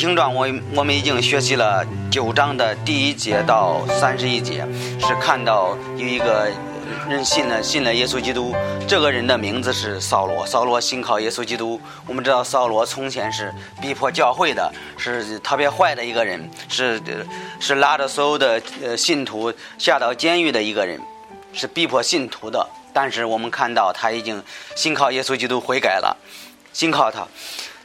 行传》，我我们已经学习了九章的第一节到三十一节，是看到有一个人信了信了耶稣基督，这个人的名字是扫罗。扫罗信靠耶稣基督。我们知道扫罗从前是逼迫教会的，是特别坏的一个人，是是拉着所有的呃信徒下到监狱的一个人，是逼迫信徒的。但是我们看到他已经信靠耶稣基督悔改了，信靠他。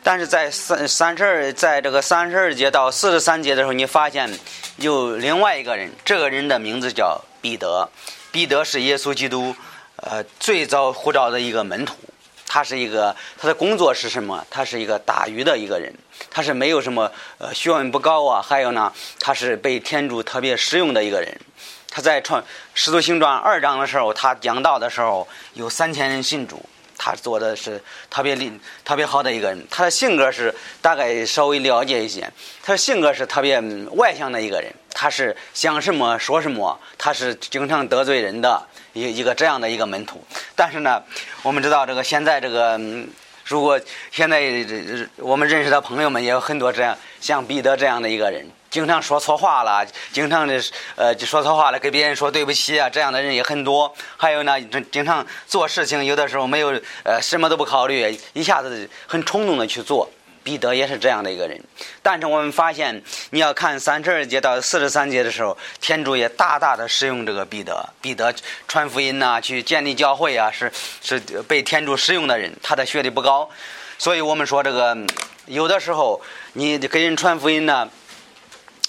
但是在三三十二，在这个三十二节到四十三节的时候，你发现有另外一个人，这个人的名字叫彼得。彼得是耶稣基督，呃，最早呼召的一个门徒。他是一个，他的工作是什么？他是一个打鱼的一个人。他是没有什么呃学问不高啊，还有呢，他是被天主特别使用的一个人。他在创使徒行传二章的时候，他讲道的时候，有三千人信主。他做的是特别厉、特别好的一个人。他的性格是大概稍微了解一些。他的性格是特别外向的一个人。他是想什么说什么。他是经常得罪人的一一个这样的一个门徒。但是呢，我们知道这个现在这个，如果现在我们认识的朋友们也有很多这样像彼得这样的一个人。经常说错话了，经常的呃就说错话了，给别人说对不起啊，这样的人也很多。还有呢，经常做事情有的时候没有呃什么都不考虑，一下子很冲动的去做。彼得也是这样的一个人。但是我们发现，你要看三十二节到四十三节的时候，天主也大大的使用这个彼得。彼得传福音呐，去建立教会啊，是是被天主使用的人。他的学历不高，所以我们说这个有的时候你给人传福音呢。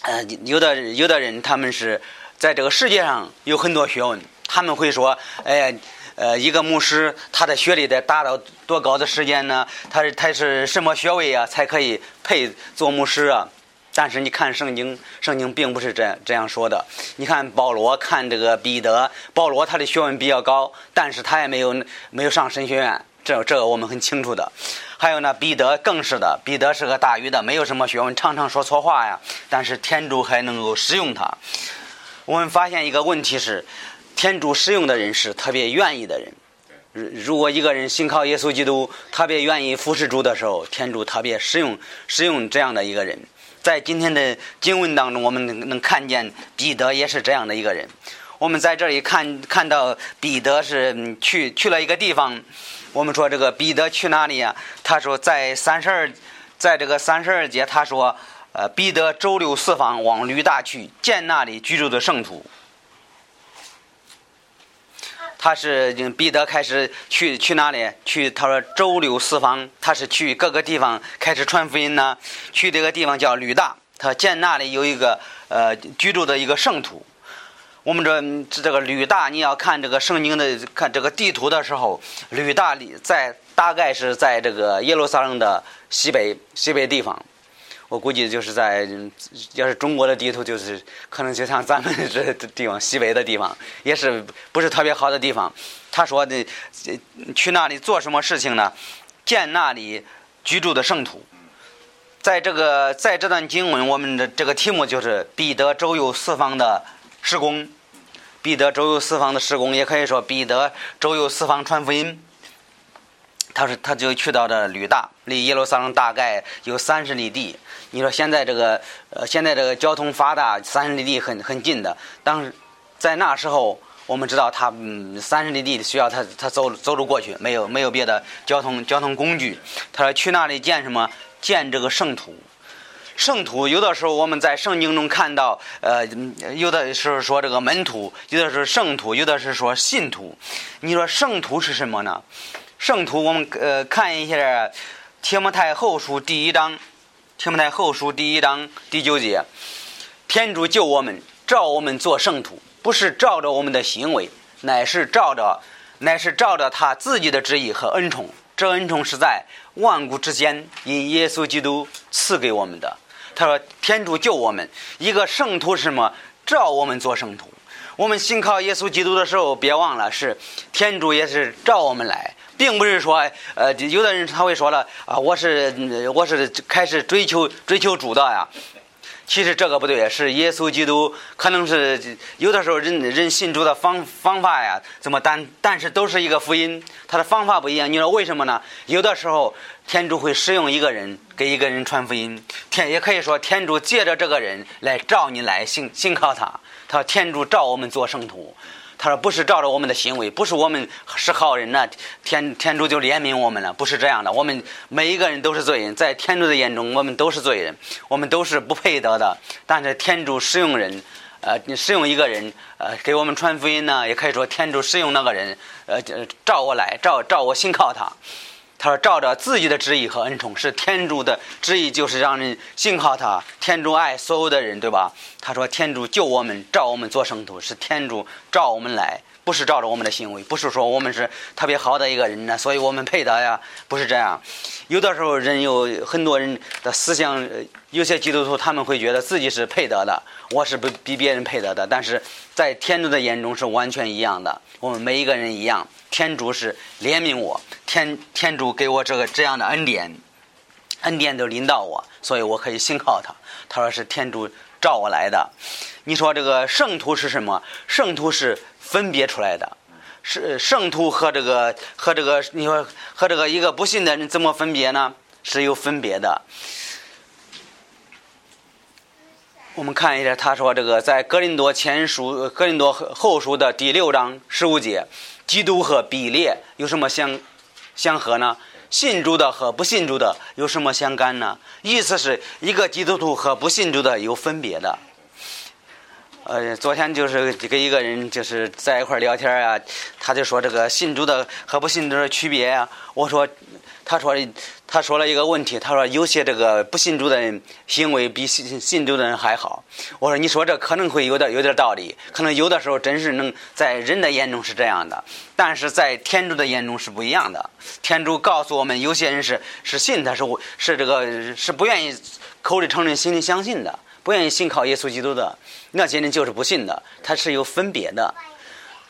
呃，有的有的人，他们是在这个世界上有很多学问，他们会说，哎，呃，一个牧师他的学历得达到多高的时间呢？他他是什么学位啊，才可以配做牧师啊？但是你看圣经，圣经并不是这样这样说的。你看保罗，看这个彼得，保罗他的学问比较高，但是他也没有没有上神学院，这这个我们很清楚的。还有呢，彼得更是的。彼得是个大鱼的，没有什么学问，常常说错话呀。但是天主还能够使用他。我们发现一个问题是，天主使用的人是特别愿意的人。如果一个人信靠耶稣基督，特别愿意服侍主的时候，天主特别使用使用这样的一个人。在今天的经文当中，我们能能看见彼得也是这样的一个人。我们在这里看看到彼得是去去了一个地方。我们说这个彼得去哪里呀？他说在三十二，在这个三十二节，他说，呃，彼得周流四方，往吕大去见那里居住的圣徒。他是彼得开始去去哪里？去他说周流四方，他是去各个地方开始传福音呢。去这个地方叫吕大，他见那里有一个呃居住的一个圣徒。我们这这个吕大，你要看这个圣经的看这个地图的时候，吕大在大概是在这个耶路撒冷的西北西北地方，我估计就是在要是中国的地图，就是可能就像咱们这地方西北的地方，也是不是特别好的地方。他说的去那里做什么事情呢？见那里居住的圣徒。在这个在这段经文，我们的这个题目就是彼得周游四方的施工。彼得周游四方的施工，也可以说彼得周游四方传福音。他是他就去到这吕大，离耶路撒冷大概有三十里地。你说现在这个呃，现在这个交通发达，三十里地很很近的。当时在那时候，我们知道他嗯，三十里地需要他他走走路过去，没有没有别的交通交通工具。他说去那里见什么？见这个圣徒。圣徒有的时候我们在圣经中看到，呃，有的是说这个门徒，有的是圣徒，有的是说信徒。你说圣徒是什么呢？圣徒我们呃看一下《提摩太后书》第一章，《提摩太后书》第一章第九节：天主救我们，照我们做圣徒，不是照着我们的行为，乃是照着，乃是照着他自己的旨意和恩宠。这恩宠是在万古之间因耶稣基督赐给我们的。他说：“天主救我们，一个圣徒是什么？召我们做圣徒。我们信靠耶稣基督的时候，别忘了是天主也是召我们来，并不是说，呃，有的人他会说了啊，我是我是开始追求追求主的呀。其实这个不对，是耶稣基督，可能是有的时候人人信主的方方法呀，怎么但但是都是一个福音，他的方法不一样。你说为什么呢？有的时候天主会使用一个人给一个人传福音，天也可以说天主借着这个人来召你来信信靠他，他天主召我们做圣徒。他说：“不是照着我们的行为，不是我们是好人呐，天天主就怜悯我们了，不是这样的。我们每一个人都是罪人，在天主的眼中，我们都是罪人，我们都是不配得的。但是天主使用人，呃，使用一个人，呃，给我们传福音呢，也可以说天主使用那个人，呃，照我来，照照我信靠他。”他说：“照着自己的旨意和恩宠，是天主的旨意，就是让人信靠他。天主爱所有的人，对吧？”他说：“天主救我们，照我们做圣徒，是天主照我们来，不是照着我们的行为，不是说我们是特别好的一个人呢，所以我们配得呀，不是这样。有的时候，人有很多人的思想，有些基督徒他们会觉得自己是配得的，我是不比别人配得的，但是在天主的眼中是完全一样的，我们每一个人一样。”天主是怜悯我，天天主给我这个这样的恩典，恩典都临到我，所以我可以信靠他。他说是天主召我来的。你说这个圣徒是什么？圣徒是分别出来的，是圣徒和这个和这个你说和这个一个不信的人怎么分别呢？是有分别的。我们看一下，他说这个在格林多前书、格林多后书的第六章十五节。基督和比列有什么相相合呢？信主的和不信主的有什么相干呢？意思是一个基督徒和不信主的有分别的。呃，昨天就是跟一个人就是在一块聊天啊，他就说这个信主的和不信主的区别啊。我说，他说他说了一个问题，他说有些这个不信主的人行为比信信主的人还好。我说你说这可能会有点有点道理，可能有的时候真是能在人的眼中是这样的，但是在天主的眼中是不一样的。天主告诉我们，有些人是是信他是是这个是不愿意口里承认心里相信的。不愿意信靠耶稣基督的那些人就是不信的，他是有分别的。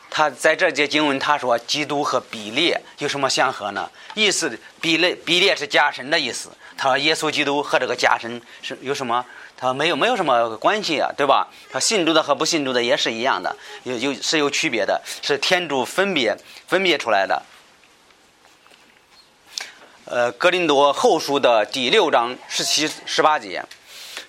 他在这节经文他说，基督和比列有什么相合呢？意思比列比列是假神的意思。他说耶稣基督和这个假神是有什么？他说没有没有什么关系啊，对吧？他信主的和不信主的也是一样的，有有是有区别的，是天主分别分别出来的。呃，格林多后书的第六章十七十八节。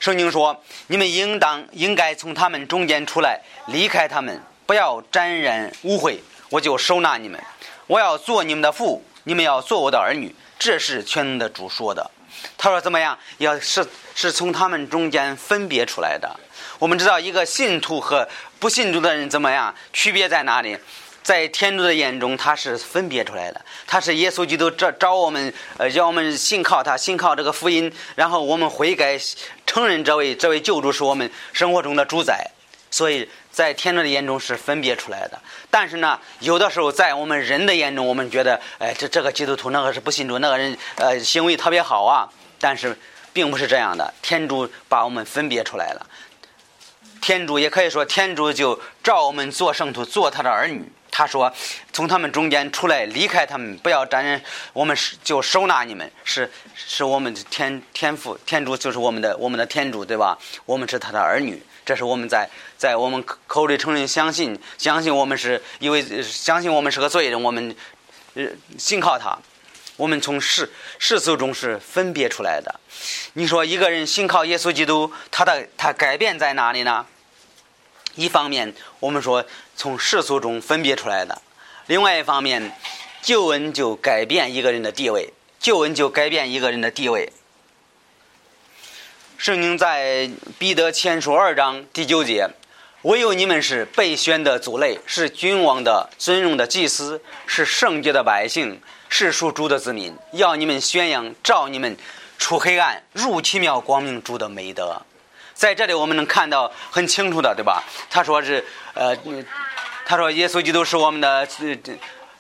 圣经说：“你们应当应该从他们中间出来，离开他们，不要沾染污秽，我就收纳你们。我要做你们的父，你们要做我的儿女。”这是全能的主说的。他说：“怎么样？要是是从他们中间分别出来的。我们知道，一个信徒和不信主的人怎么样？区别在哪里？”在天主的眼中，他是分别出来的。他是耶稣基督找找我们，呃，让我们信靠他，信靠这个福音，然后我们悔改，承认这位这位救主是我们生活中的主宰。所以在天主的眼中是分别出来的。但是呢，有的时候在我们人的眼中，我们觉得，哎，这这个基督徒那个是不信主，那个人呃行为特别好啊。但是并不是这样的，天主把我们分别出来了。天主也可以说，天主就召我们做圣徒，做他的儿女。他说：“从他们中间出来，离开他们，不要沾染。我们是就收纳你们，是是我们的天天父天主，就是我们的我们的天主，对吧？我们是他的儿女，这是我们在在我们口里承认相信，相信我们是因为相信我们是个罪人，我们呃信靠他。我们从世世俗中是分别出来的。你说一个人信靠耶稣基督，他的他改变在哪里呢？一方面，我们说。”从世俗中分别出来的。另外一方面，救恩就改变一个人的地位，救恩就改变一个人的地位。圣经在彼得前书二章第九节：“唯有你们是被选的族类，是君王的尊荣的祭司，是圣洁的百姓，是属主的子民。要你们宣扬，照你们出黑暗，入奇妙光明主的美德。”在这里，我们能看到很清楚的，对吧？他说是，呃。他说：“耶稣基督是我们的，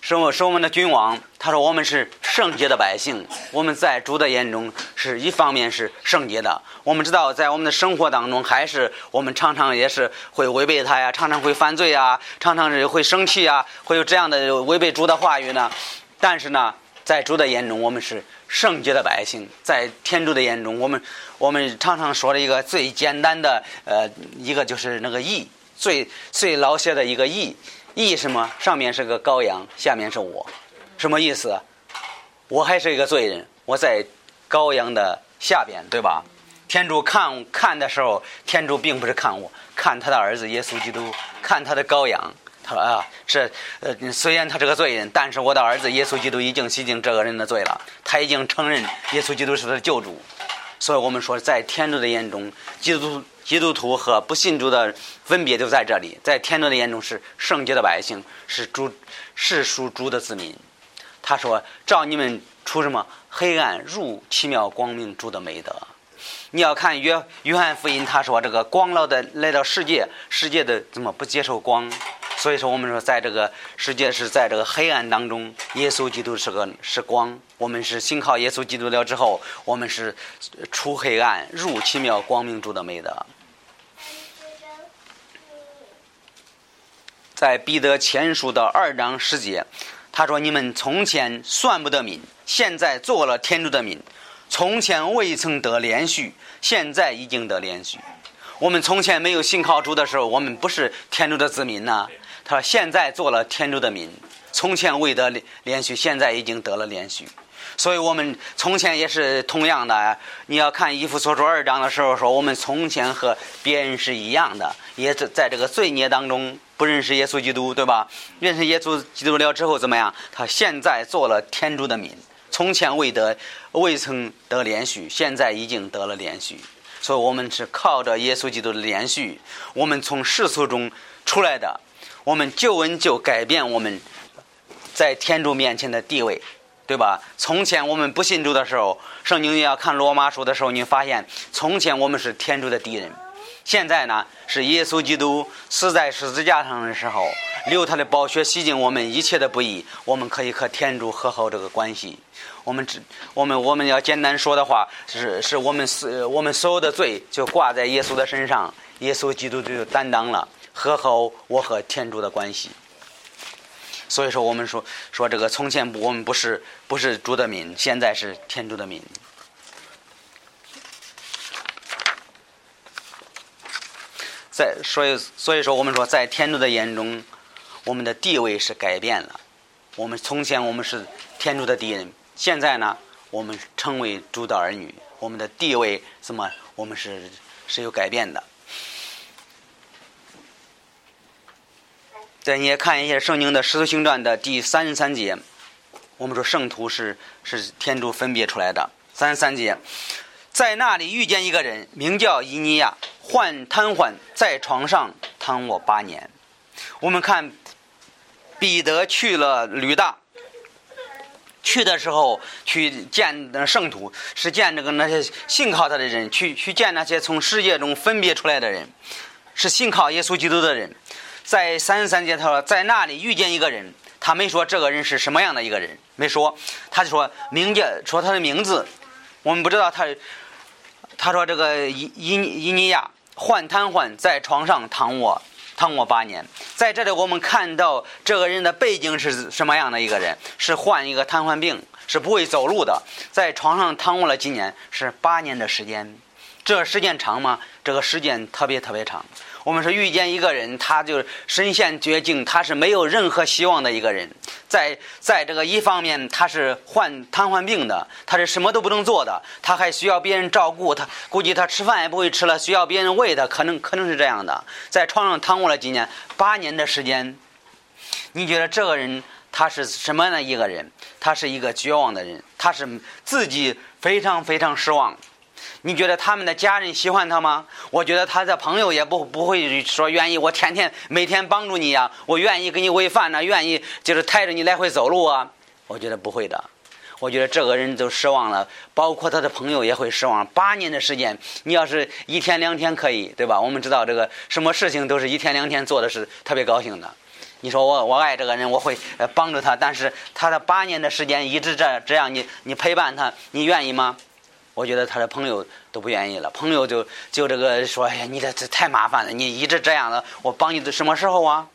是我是我们的君王。他说我们是圣洁的百姓，我们在主的眼中是一方面是圣洁的。我们知道，在我们的生活当中，还是我们常常也是会违背他呀，常常会犯罪啊，常常是会生气啊，会有这样的违背主的话语呢。但是呢，在主的眼中，我们是圣洁的百姓；在天主的眼中，我们我们常常说的一个最简单的呃一个就是那个义，最最老些的一个义。义什么？上面是个羔羊，下面是我，什么意思？我还是一个罪人，我在羔羊的下边，对吧？天主看看的时候，天主并不是看我，看他的儿子耶稣基督，看他的羔羊。他说啊，是呃，虽然他是个罪人，但是我的儿子耶稣基督已经洗净这个人的罪了，他已经承认耶稣基督是他的救主。所以我们说，在天主的眼中，基督基督徒和不信主的分别就在这里。在天主的眼中是圣洁的百姓，是主是属主的子民。他说：“照你们出什么黑暗入奇妙光明主的美德。”你要看约约翰福音，他说这个光老的来到世界，世界的怎么不接受光？所以说，我们说在这个世界是在这个黑暗当中，耶稣基督是个是光。我们是信靠耶稣基督了之后，我们是出黑暗入奇妙光明主的美德。在彼得前书的二章十节，他说：“你们从前算不得民，现在做了天主的民。”从前未曾得连续，现在已经得连续。我们从前没有信靠主的时候，我们不是天主的子民呐。他说：“现在做了天主的民，从前未得连续，现在已经得了连续。”所以，我们从前也是同样的。你要看一夫所说二章的时候说，我们从前和别人是一样的，也在在这个罪孽当中不认识耶稣基督，对吧？认识耶稣基督了之后怎么样？他现在做了天主的民。从前未得，未曾得连续，现在已经得了连续。所以，我们是靠着耶稣基督的连续，我们从世俗中出来的。我们救恩就改变我们在天主面前的地位，对吧？从前我们不信主的时候，圣经要看罗马书的时候，你发现从前我们是天主的敌人。现在呢，是耶稣基督死在十字架上的时候，流他的宝血洗净我们一切的不义，我们可以和天主和好这个关系。我们只我们我们要简单说的话，是是我们是我们所有的罪就挂在耶稣的身上，耶稣基督就担当了和好我和天主的关系。所以说，我们说说这个从前我们不是不是主的民，现在是天主的民。在所以所以说，我们说在天主的眼中，我们的地位是改变了。我们从前我们是天主的敌人，现在呢，我们成为主的儿女，我们的地位什么？我们是是有改变的。对你也看一下圣经的使徒行传的第三十三节，我们说圣徒是是天主分别出来的。三十三节，在那里遇见一个人，名叫伊尼亚。患瘫痪，在床上躺卧八年。我们看彼得去了吕大，去的时候去见圣徒，是见这个那些信靠他的人，去去见那些从世界中分别出来的人，是信靠耶稣基督的人。在三十三节他说，在那里遇见一个人，他没说这个人是什么样的一个人，没说，他就说名叫说他的名字，我们不知道他，他说这个伊伊伊尼亚。患瘫痪，在床上躺卧躺卧八年。在这里，我们看到这个人的背景是什么样的一个人？是患一个瘫痪病，是不会走路的，在床上躺卧了几年？是八年的时间。这时间长吗？这个时间特别特别长。我们说遇见一个人，他就身陷绝境，他是没有任何希望的一个人。在在这个一方面，他是患瘫痪病的，他是什么都不能做的，他还需要别人照顾他。估计他吃饭也不会吃了，需要别人喂他，可能可能是这样的。在床上躺卧了几年，八年的时间，你觉得这个人他是什么样的一个人？他是一个绝望的人，他是自己非常非常失望。你觉得他们的家人喜欢他吗？我觉得他的朋友也不不会说愿意我天天每天帮助你呀，我愿意给你喂饭呢，愿意就是抬着你来回走路啊。我觉得不会的，我觉得这个人都失望了，包括他的朋友也会失望。八年的时间，你要是一天两天可以，对吧？我们知道这个什么事情都是一天两天做的是特别高兴的。你说我我爱这个人，我会帮助他，但是他的八年的时间一直这这样，你你陪伴他，你愿意吗？我觉得他的朋友都不愿意了，朋友就就这个说：“哎呀，你这这太麻烦了，你一直这样的，我帮你的什么时候啊？”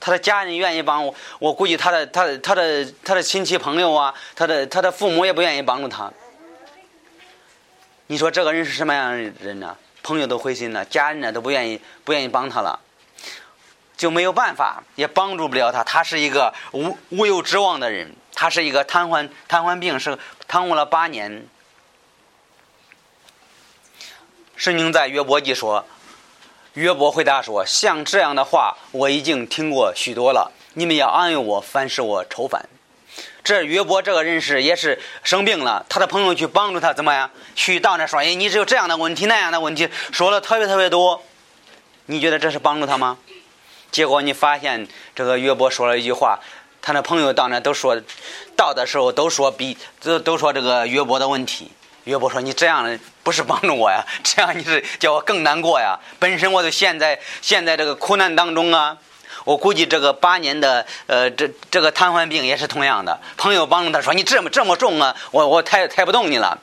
他的家人愿意帮我，我估计他的他的他的他的亲戚朋友啊，他的他的父母也不愿意帮助他。你说这个人是什么样的人呢？朋友都灰心了，家人呢都不愿意不愿意帮他了，就没有办法，也帮助不了他。他是一个无无有指望的人，他是一个瘫痪瘫痪病，是瘫痪了八年。圣经在约伯记说，约伯回答说：“像这样的话，我已经听过许多了。你们要安慰我，凡是我愁烦。”这约伯这个人是也是生病了，他的朋友去帮助他，怎么样？去到那说：“哎，你只有这样的问题，那样的问题，说了特别特别多。”你觉得这是帮助他吗？结果你发现这个约伯说了一句话，他的朋友到那都说，到的时候都说比都都说这个约伯的问题。约伯说：“你这样的不是帮助我呀，这样你是叫我更难过呀。本身我就陷在陷在这个苦难当中啊。我估计这个八年的呃，这这个瘫痪病也是同样的。朋友帮助他说：‘你这么这么重啊，我我抬抬不动你了。’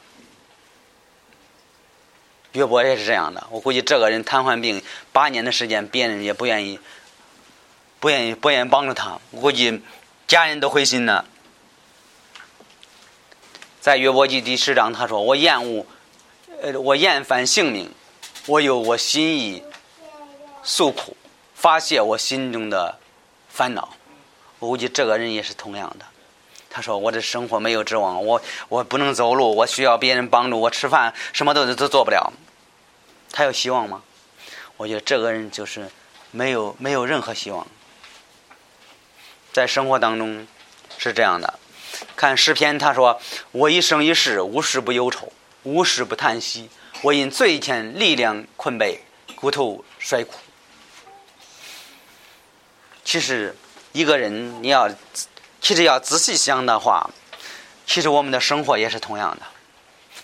约伯也是这样的。我估计这个人瘫痪病八年的时间，别人也不愿意不愿意不愿意帮助他。我估计家人都灰心了。”在约伯记第十章，他说：“我厌恶，呃，我厌烦性命，我有我心意诉苦，发泄我心中的烦恼。”我估计这个人也是同样的。他说：“我的生活没有指望，我我不能走路，我需要别人帮助我吃饭，什么都都做不了。他有希望吗？我觉得这个人就是没有没有任何希望。在生活当中是这样的。”看诗篇，他说：“我一生一世无事不忧愁，无事不叹息。我因罪欠力量困惫，骨头衰枯。”其实，一个人你要，其实要仔细想的话，其实我们的生活也是同样的。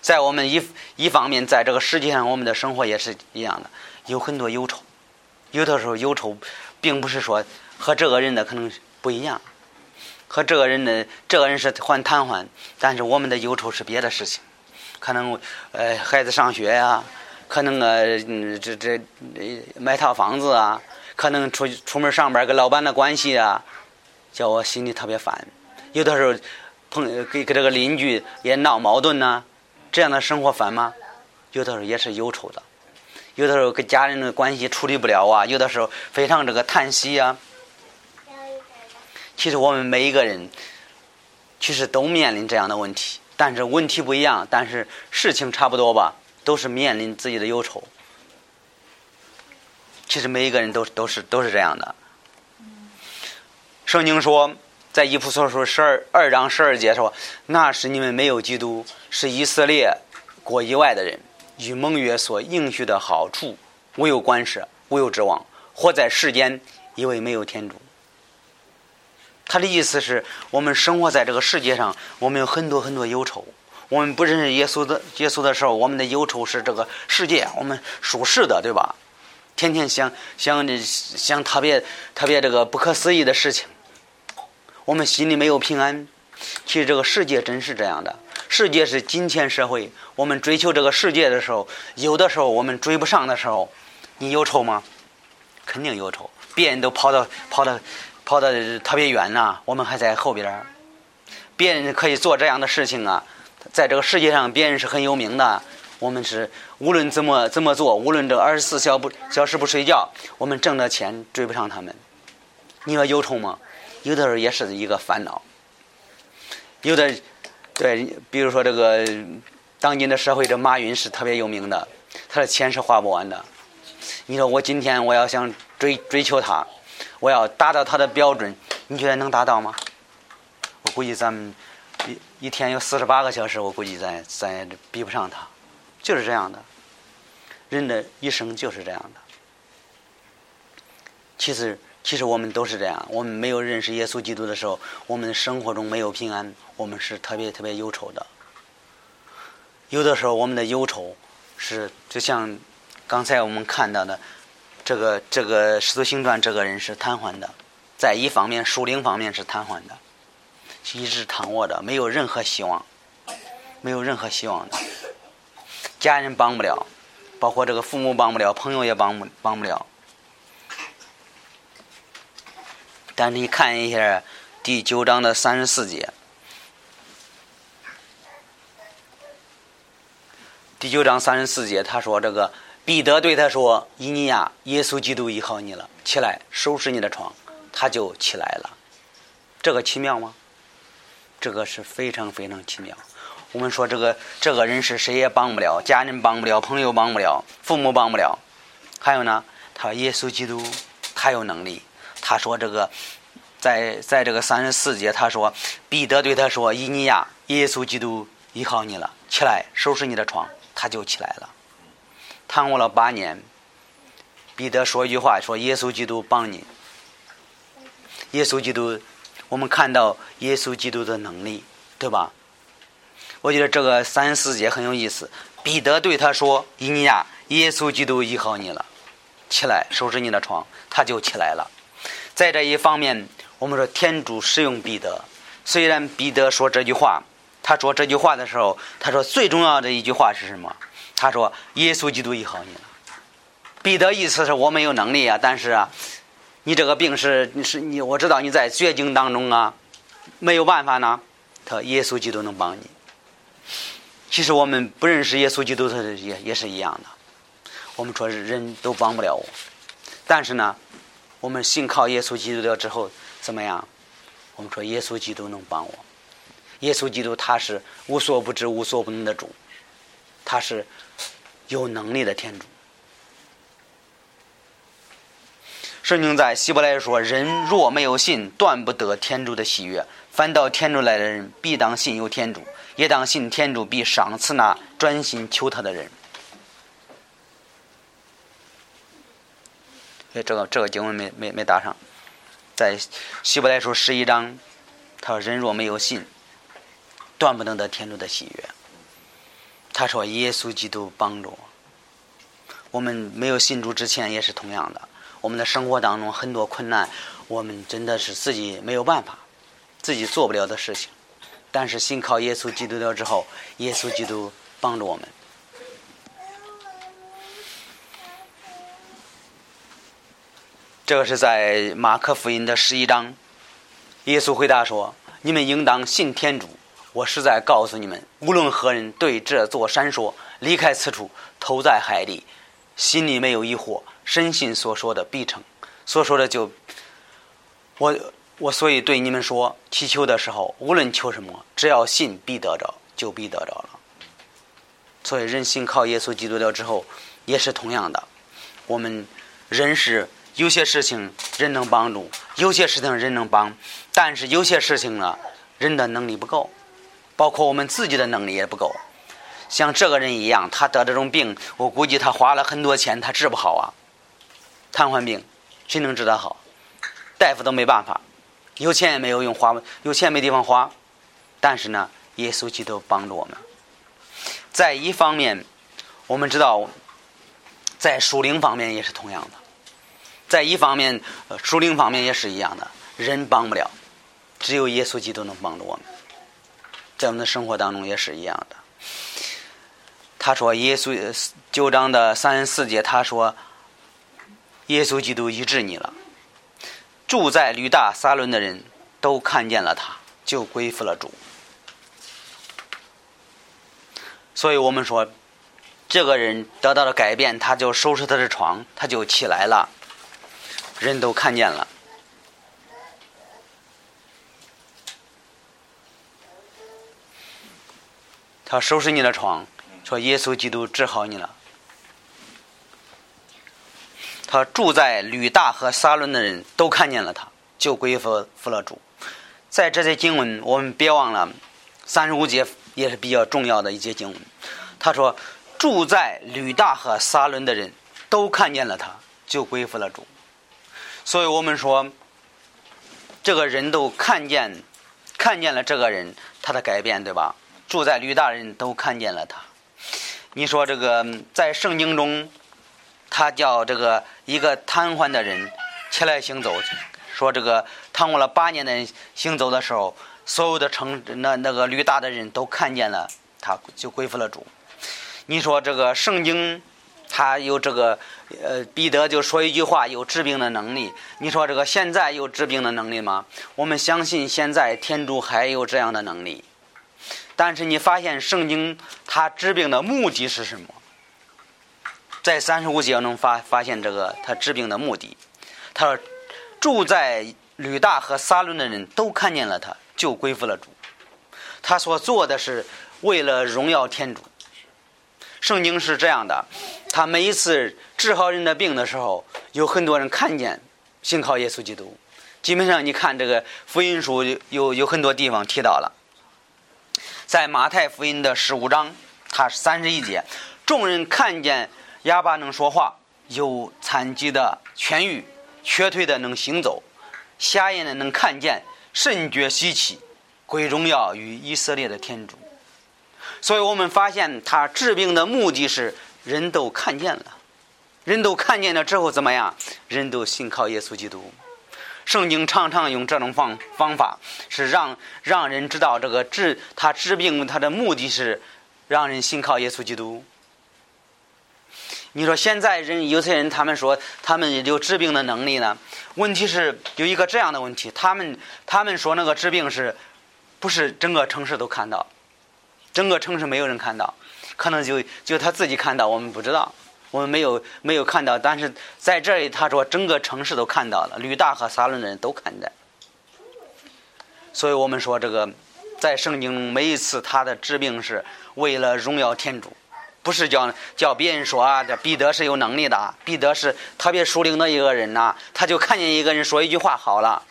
在我们一一方面，在这个世界上，我们的生活也是一样的，有很多忧愁。有的时候忧愁，并不是说和这个人的可能不一样。和这个人的这个人是患瘫痪，但是我们的忧愁是别的事情，可能呃孩子上学呀，可能呃这这买套房子啊，可能出出门上班跟老板的关系啊，叫我心里特别烦。有的时候朋跟跟这个邻居也闹矛盾呐，这样的生活烦吗？有的时候也是忧愁的，有的时候跟家人的关系处理不了啊，有的时候非常这个叹息啊。其实我们每一个人，其实都面临这样的问题，但是问题不一样，但是事情差不多吧，都是面临自己的忧愁。其实每一个人都都是都是这样的。圣经说，在以弗所书十二二章十二节说：“那时你们没有基督，是以色列国以外的人，与盟约所应许的好处无有关涉，无有指望，活在世间，因为没有天主。”他的意思是我们生活在这个世界上，我们有很多很多忧愁。我们不认识耶稣的耶稣的时候，我们的忧愁是这个世界，我们属世的，对吧？天天想想这想特别特别这个不可思议的事情，我们心里没有平安。其实这个世界真是这样的，世界是金钱社会。我们追求这个世界的时候，有的时候我们追不上的时候，你忧愁吗？肯定忧愁。别人都跑到跑到。跑的特别远呐，我们还在后边儿。别人可以做这样的事情啊，在这个世界上，别人是很有名的。我们是无论怎么怎么做，无论这二十四小不小时不睡觉，我们挣的钱追不上他们。你说忧愁吗？有的时候也是一个烦恼。有的对，比如说这个当今的社会，这马云是特别有名的，他的钱是花不完的。你说我今天我要想追追求他。我要达到他的标准，你觉得能达到吗？我估计咱们一一天有四十八个小时，我估计咱咱也比不上他，就是这样的。人的一生就是这样的。其实，其实我们都是这样。我们没有认识耶稣基督的时候，我们生活中没有平安，我们是特别特别忧愁的。有的时候，我们的忧愁是就像刚才我们看到的。这个这个使徒行传这个人是瘫痪的，在一方面属灵方面是瘫痪的，一直躺卧着，没有任何希望，没有任何希望的，家人帮不了，包括这个父母帮不了，朋友也帮不帮不了。但是你看一下第九章的三十四节，第九章三十四节，他说：“这个彼得对他说，伊尼亚，耶稣基督医好你了，起来收拾你的床。”他就起来了。这个奇妙吗？这个是非常非常奇妙。我们说这个这个人是谁也帮不了，家人帮不了，朋友帮不了，父母帮不了。还有呢，他耶稣基督他有能力。他说这个在在这个三十四节，他说彼得对他说：“伊尼亚，耶稣基督医好你了，起来收拾你的床。”他就起来了。躺过了八年，彼得说一句话：“说耶稣基督帮你。”耶稣基督，我们看到耶稣基督的能力，对吧？我觉得这个三四节很有意思。彼得对他说：“伊尼亚，耶稣基督医好你了，起来收拾你的床。”他就起来了。在这一方面，我们说天主使用彼得。虽然彼得说这句话，他说这句话的时候，他说最重要的一句话是什么？他说：“耶稣基督医好你了。”彼得意思是我没有能力啊，但是啊。你这个病是你是你，我知道你在绝境当中啊，没有办法呢。他耶稣基督能帮你。其实我们不认识耶稣基督，他也也是一样的。我们说人都帮不了我，但是呢，我们信靠耶稣基督了之后怎么样？我们说耶稣基督能帮我。耶稣基督他是无所不知、无所不能的主，他是有能力的天主。圣经在希伯来说：“人若没有信，断不得天主的喜悦。反倒天主来的人，必当信有天主，也当信天主必赏赐那专心求他的人。”哎，这个这个经文没没没答上，在希伯来书十一章，他说：“人若没有信，断不能得天主的喜悦。”他说：“耶稣基督帮助我。我们没有信主之前也是同样的。”我们的生活当中很多困难，我们真的是自己没有办法，自己做不了的事情。但是信靠耶稣基督了之后，耶稣基督帮助我们。这个是在马可福音的十一章，耶稣回答说：“你们应当信天主。我实在告诉你们，无论何人对这座山说离开此处，投在海里，心里没有疑惑。”深信所说的必成，所说的就我我所以对你们说，祈求的时候无论求什么，只要信必得着，就必得着了。所以人信靠耶稣基督了之后，也是同样的。我们人是有些事情人能帮助，有些事情人能帮，但是有些事情呢，人的能力不够，包括我们自己的能力也不够。像这个人一样，他得这种病，我估计他花了很多钱，他治不好啊。瘫痪病，谁能治得好？大夫都没办法，有钱也没有用，花有钱没地方花。但是呢，耶稣基督帮助我们。在一方面，我们知道，在属灵方面也是同样的。在一方面，属灵方面也是一样的，人帮不了，只有耶稣基督能帮助我们。在我们的生活当中也是一样的。他说：“耶稣九章的三十四节，他说。”耶稣基督医治你了，住在吕大撒伦的人都看见了他，就归服了主。所以我们说，这个人得到了改变，他就收拾他的床，他就起来了，人都看见了。他收拾你的床，说耶稣基督治好你了。他住在吕大和撒伦的人都看见了他，就归服服了主。在这些经文，我们别忘了三十五节也是比较重要的一节经文。他说，住在吕大和撒伦的人都看见了他，就归服了主。所以我们说，这个人都看见，看见了这个人他的改变，对吧？住在吕大人都看见了他。你说这个在圣经中。他叫这个一个瘫痪的人起来行走，说这个瘫痪了八年的人行走的时候，所有的城那那个吕大的人都看见了，他就归服了主。你说这个圣经他有这个，呃，彼得就说一句话，有治病的能力。你说这个现在有治病的能力吗？我们相信现在天主还有这样的能力。但是你发现圣经它治病的目的是什么？在三十五节中发发现这个他治病的目的。他说，住在吕大和撒伦的人都看见了他，就归附了主。他所做的是为了荣耀天主。圣经是这样的，他每一次治好人的病的时候，有很多人看见，信靠耶稣基督。基本上你看这个福音书有有很多地方提到了，在马太福音的十五章，它是三十一节，众人看见哑巴能说话，有残疾的痊愈，瘸腿的能行走，瞎眼的能看见，甚觉稀奇，归荣耀与以色列的天主。所以我们发现，他治病的目的是人都看见了，人都看见了之后怎么样？人都信靠耶稣基督。圣经常常用这种方方法，是让让人知道这个治他治病他的目的是让人信靠耶稣基督。你说现在人有些人他们说他们有治病的能力呢？问题是有一个这样的问题，他们他们说那个治病是不是整个城市都看到？整个城市没有人看到，可能就就他自己看到，我们不知道，我们没有没有看到。但是在这里，他说整个城市都看到了，吕大和撒伦的人都看见。所以我们说这个，在圣经每一次他的治病是为了荣耀天主，不是叫叫别人说啊，这彼得是有能力的，彼得是特别属灵的一个人呐，他就看见一个人说一句话好了，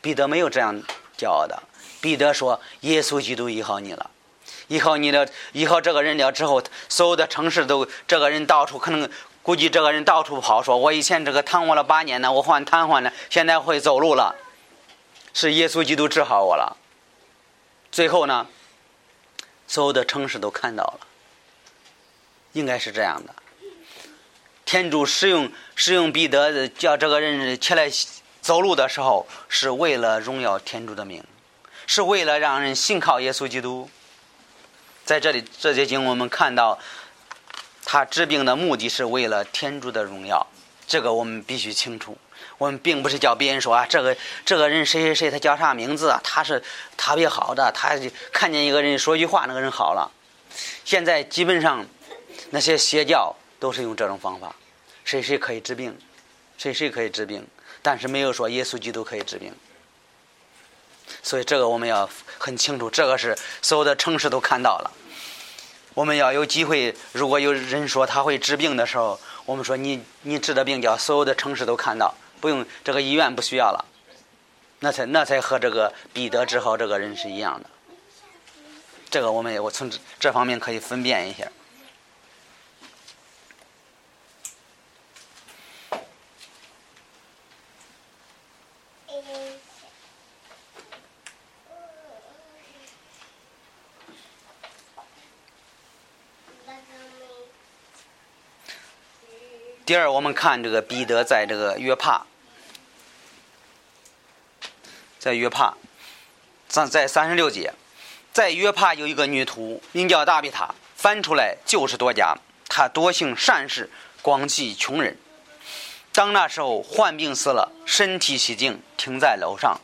彼得没有这样骄傲的，彼得说耶稣基督医好你了。以后你的以后这个人了之后，所有的城市都这个人到处可能估计这个人到处跑，说我以前这个瘫痪了八年呢，我患瘫痪了，现在会走路了，是耶稣基督治好我了。最后呢，所有的城市都看到了，应该是这样的。天主使用使用彼得叫这个人起来走路的时候，是为了荣耀天主的名，是为了让人信靠耶稣基督。在这里，这节经我们看到，他治病的目的是为了天主的荣耀，这个我们必须清楚。我们并不是叫别人说啊，这个这个人谁谁谁，他叫啥名字啊？他是特别好的，他看见一个人说句话，那个人好了。现在基本上那些邪教都是用这种方法，谁谁可以治病，谁谁可以治病，但是没有说耶稣基督可以治病。所以这个我们要很清楚，这个是所有的城市都看到了。我们要有机会，如果有人说他会治病的时候，我们说你你治的病叫所有的城市都看到，不用这个医院不需要了，那才那才和这个彼得治好这个人是一样的。这个我们我从这方面可以分辨一下。第二，我们看这个彼得在这个约帕，在约帕，在在三十六节，在约帕有一个女徒，名叫大比塔，翻出来就是多家。她多行善事，广济穷人。当那时候患病死了，身体洗净，停在楼上。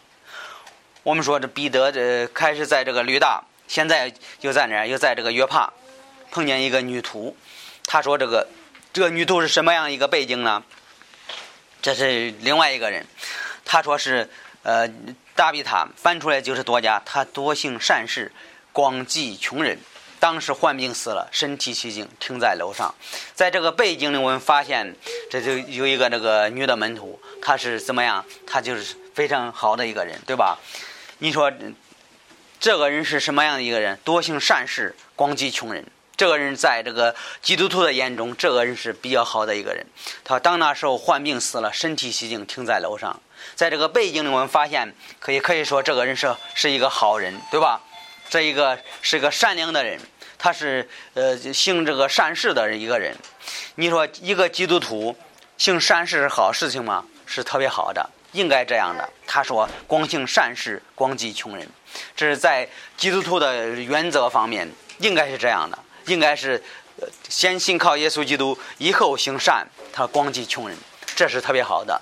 我们说这彼得这开始在这个吕大，现在又在哪儿？又在这个约帕，碰见一个女徒，他说这个。这个女徒是什么样一个背景呢？这是另外一个人，他说是呃，大比塔翻出来就是多家，他多行善事，广济穷人。当时患病死了，身体奇净，停在楼上。在这个背景里，我们发现这就有一个那个女的门徒，她是怎么样？她就是非常好的一个人，对吧？你说这个人是什么样的一个人？多行善事，广济穷人。这个人在这个基督徒的眼中，这个人是比较好的一个人。他当那时候患病死了，身体洗净，停在楼上。在这个背景里，我们发现可以可以说这个人是是一个好人，对吧？这一个是一个善良的人，他是呃行这个善事的一个人。你说一个基督徒行善事是好事情吗？是特别好的，应该这样的。他说光行善事，光济穷人，这是在基督徒的原则方面应该是这样的。应该是先信靠耶稣基督，以后行善，他光济穷人，这是特别好的。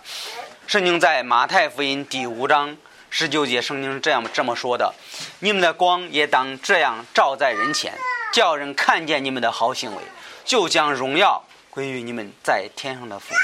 圣经在马太福音第五章十九节，圣经是这样这么说的：“你们的光也当这样照在人前，叫人看见你们的好行为，就将荣耀归于你们在天上的父。”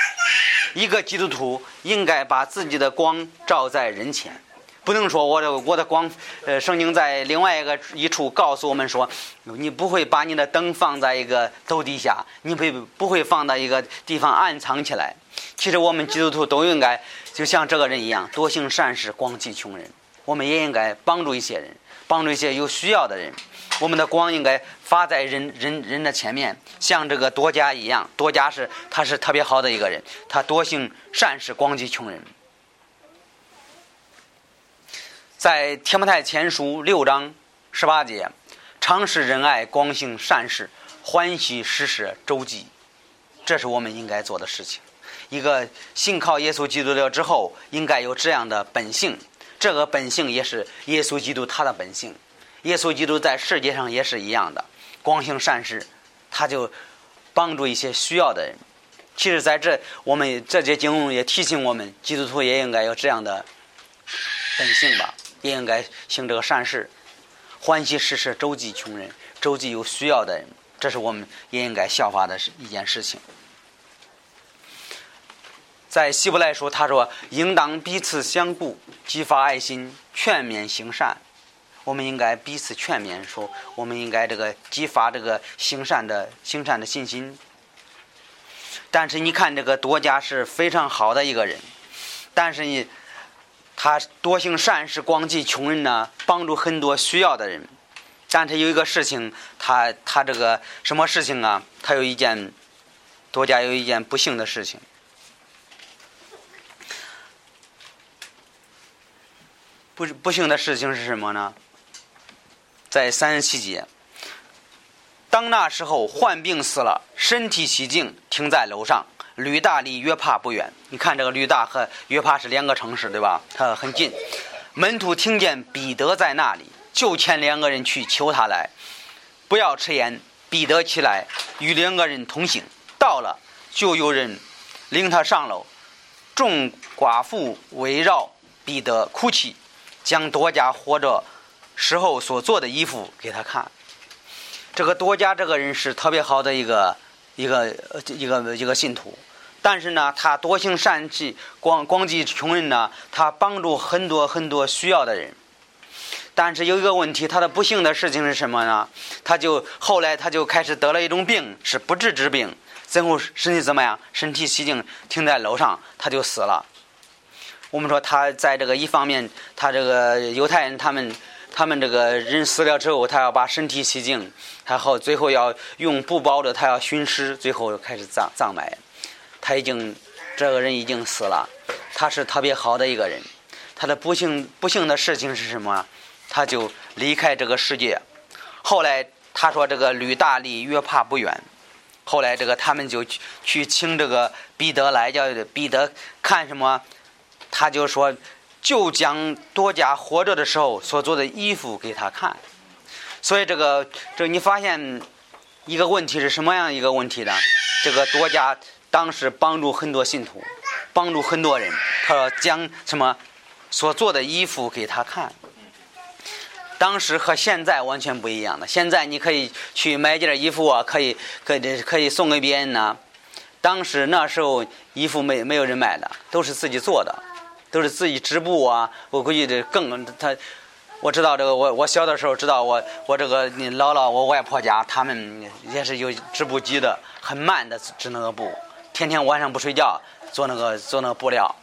一个基督徒应该把自己的光照在人前。不能说我的我的光，呃，圣经在另外一个一处告诉我们说，你不会把你的灯放在一个斗底下，你不不会放到一个地方暗藏起来。其实我们基督徒都应该就像这个人一样，多行善事，广济穷人。我们也应该帮助一些人，帮助一些有需要的人。我们的光应该发在人人人的前面，像这个多加一样。多加是他是特别好的一个人，他多行善事，广济穷人。在《天摩太前书》六章十八节，常施仁爱，广行善事，欢喜施舍周济，这是我们应该做的事情。一个信靠耶稣基督了之后，应该有这样的本性。这个本性也是耶稣基督他的本性。耶稣基督在世界上也是一样的，广行善事，他就帮助一些需要的人。其实，在这我们这节经文也提醒我们，基督徒也应该有这样的本性吧。也应该行这个善事，欢喜施舍周济穷人，周济有需要的人，这是我们也应该效法的一件事情。在希伯来书，他说：“应当彼此相顾，激发爱心，劝勉行善。”我们应该彼此劝勉，说我们应该这个激发这个行善的行善的信心。但是你看，这个多加是非常好的一个人，但是你。他多行善事，广济穷人呢，帮助很多需要的人。但是有一个事情，他他这个什么事情啊？他有一件多加有一件不幸的事情。不不幸的事情是什么呢？在三十七节，当那时候患病死了，身体洗净，停在楼上。吕大离约帕不远，你看这个吕大和约帕是两个城市，对吧？它很近。门徒听见彼得在那里，就遣两个人去求他来，不要迟延。彼得起来与两个人同行，到了就有人领他上楼，众寡妇围绕彼得哭泣，将多家活着时候所做的衣服给他看。这个多家这个人是特别好的一个一个一个一个信徒。但是呢，他多行善事，广广济穷人呢，他帮助很多很多需要的人。但是有一个问题，他的不幸的事情是什么呢？他就后来他就开始得了一种病，是不治之病。最后身体怎么样？身体洗净，停在楼上，他就死了。我们说他在这个一方面，他这个犹太人他们他们这个人死了之后，他要把身体洗净，然后最后要用布包着，他要熏尸，最后开始葬葬埋。他已经，这个人已经死了。他是特别好的一个人。他的不幸不幸的事情是什么？他就离开这个世界。后来他说这个吕大力约帕不远。后来这个他们就去去请这个彼得来，叫彼得看什么？他就说，就将多加活着的时候所做的衣服给他看。所以这个这你发现一个问题是什么样一个问题呢？这个多加。当时帮助很多信徒，帮助很多人。他说将什么所做的衣服给他看。当时和现在完全不一样的。现在你可以去买件衣服啊，可以可以可以送给别人呢。当时那时候衣服没没有人买的，都是自己做的，都是自己织布啊。我估计这更他，我知道这个我我小的时候知道我我这个你姥姥我外婆家他们也是有织布机的，很慢的织那个布。天天晚上不睡觉做那个做那个布料，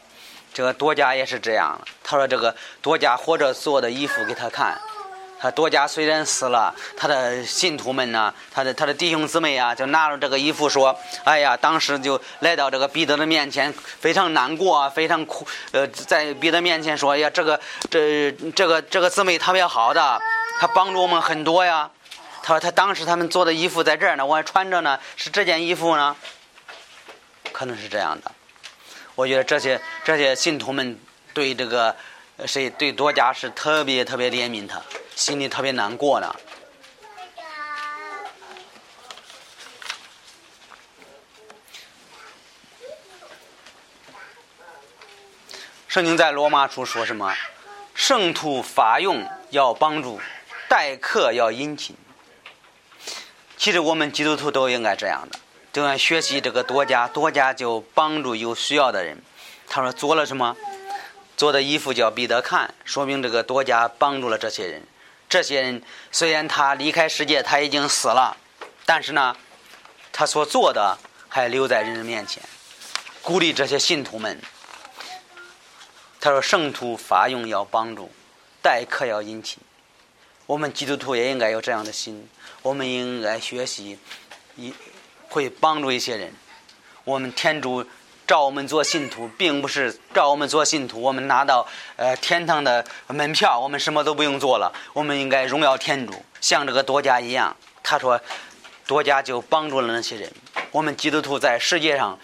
这个多家也是这样。他说这个多家活着做的衣服给他看。他多家虽然死了，他的信徒们呢，他的他的弟兄姊妹啊，就拿着这个衣服说：“哎呀，当时就来到这个彼得的面前，非常难过，啊非常苦。呃，在彼得面前说：‘呀，这个这这个这个姊妹特别好的，他帮助我们很多呀。’他说他当时他们做的衣服在这儿呢，我还穿着呢，是这件衣服呢。”可能是这样的，我觉得这些这些信徒们对这个谁，对多加是特别特别怜悯他，心里特别难过呢。圣经在罗马书说什么？圣徒法用，要帮助，待客要殷勤。其实我们基督徒都应该这样的。都要学习这个多加，多加就帮助有需要的人。他说做了什么？做的衣服叫彼得看，说明这个多加帮助了这些人。这些人虽然他离开世界，他已经死了，但是呢，他所做的还留在人的面前，鼓励这些信徒们。他说：“圣徒发用要帮助，待客要殷勤。我们基督徒也应该有这样的心，我们应该学习，一会帮助一些人。我们天主召我们做信徒，并不是召我们做信徒，我们拿到呃天堂的门票，我们什么都不用做了。我们应该荣耀天主，像这个多加一样。他说，多加就帮助了那些人。我们基督徒在世界上。”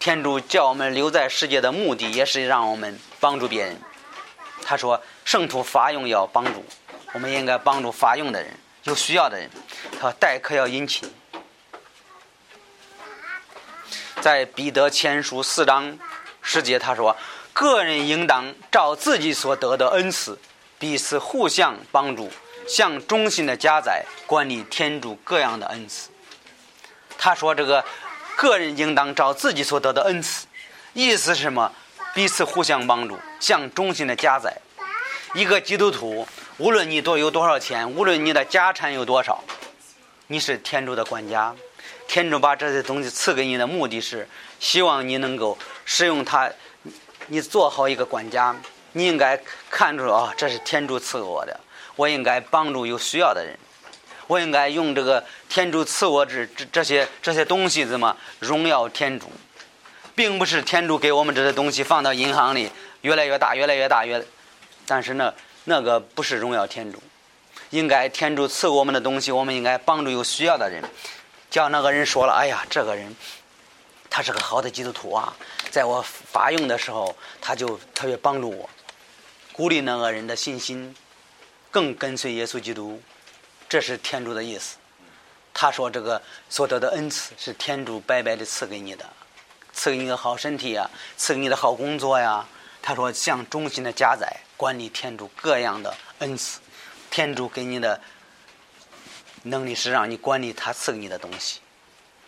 天主叫我们留在世界的目的，也是让我们帮助别人。他说：“圣徒发用要帮助，我们应该帮助发用的人，有需要的人。他说待客要殷勤。”在彼得前书四章十节，他说：“个人应当照自己所得的恩赐，彼此互相帮助，向忠心的家宰管理天主各样的恩赐。”他说：“这个。”个人应当照自己所得的恩赐，意思是什么？彼此互相帮助，像忠心的家宰。一个基督徒，无论你多有多少钱，无论你的家产有多少，你是天主的管家。天主把这些东西赐给你的目的是，希望你能够使用它，你做好一个管家。你应该看出啊，这是天主赐给我的，我应该帮助有需要的人。我应该用这个天主赐我这这这些这些东西怎么荣耀天主，并不是天主给我们这些东西放到银行里越来越大越来越大越，但是呢那个不是荣耀天主，应该天主赐我们的东西，我们应该帮助有需要的人，叫那个人说了，哎呀，这个人他是个好的基督徒啊，在我发用的时候他就特别帮助我，鼓励那个人的信心，更跟随耶稣基督。这是天主的意思，他说这个所得的恩赐是天主白白的赐给你的，赐给你个好身体呀，赐给你的好工作呀。他说像忠心的家宰管理天主各样的恩赐，天主给你的能力是让你管理他赐给你的东西，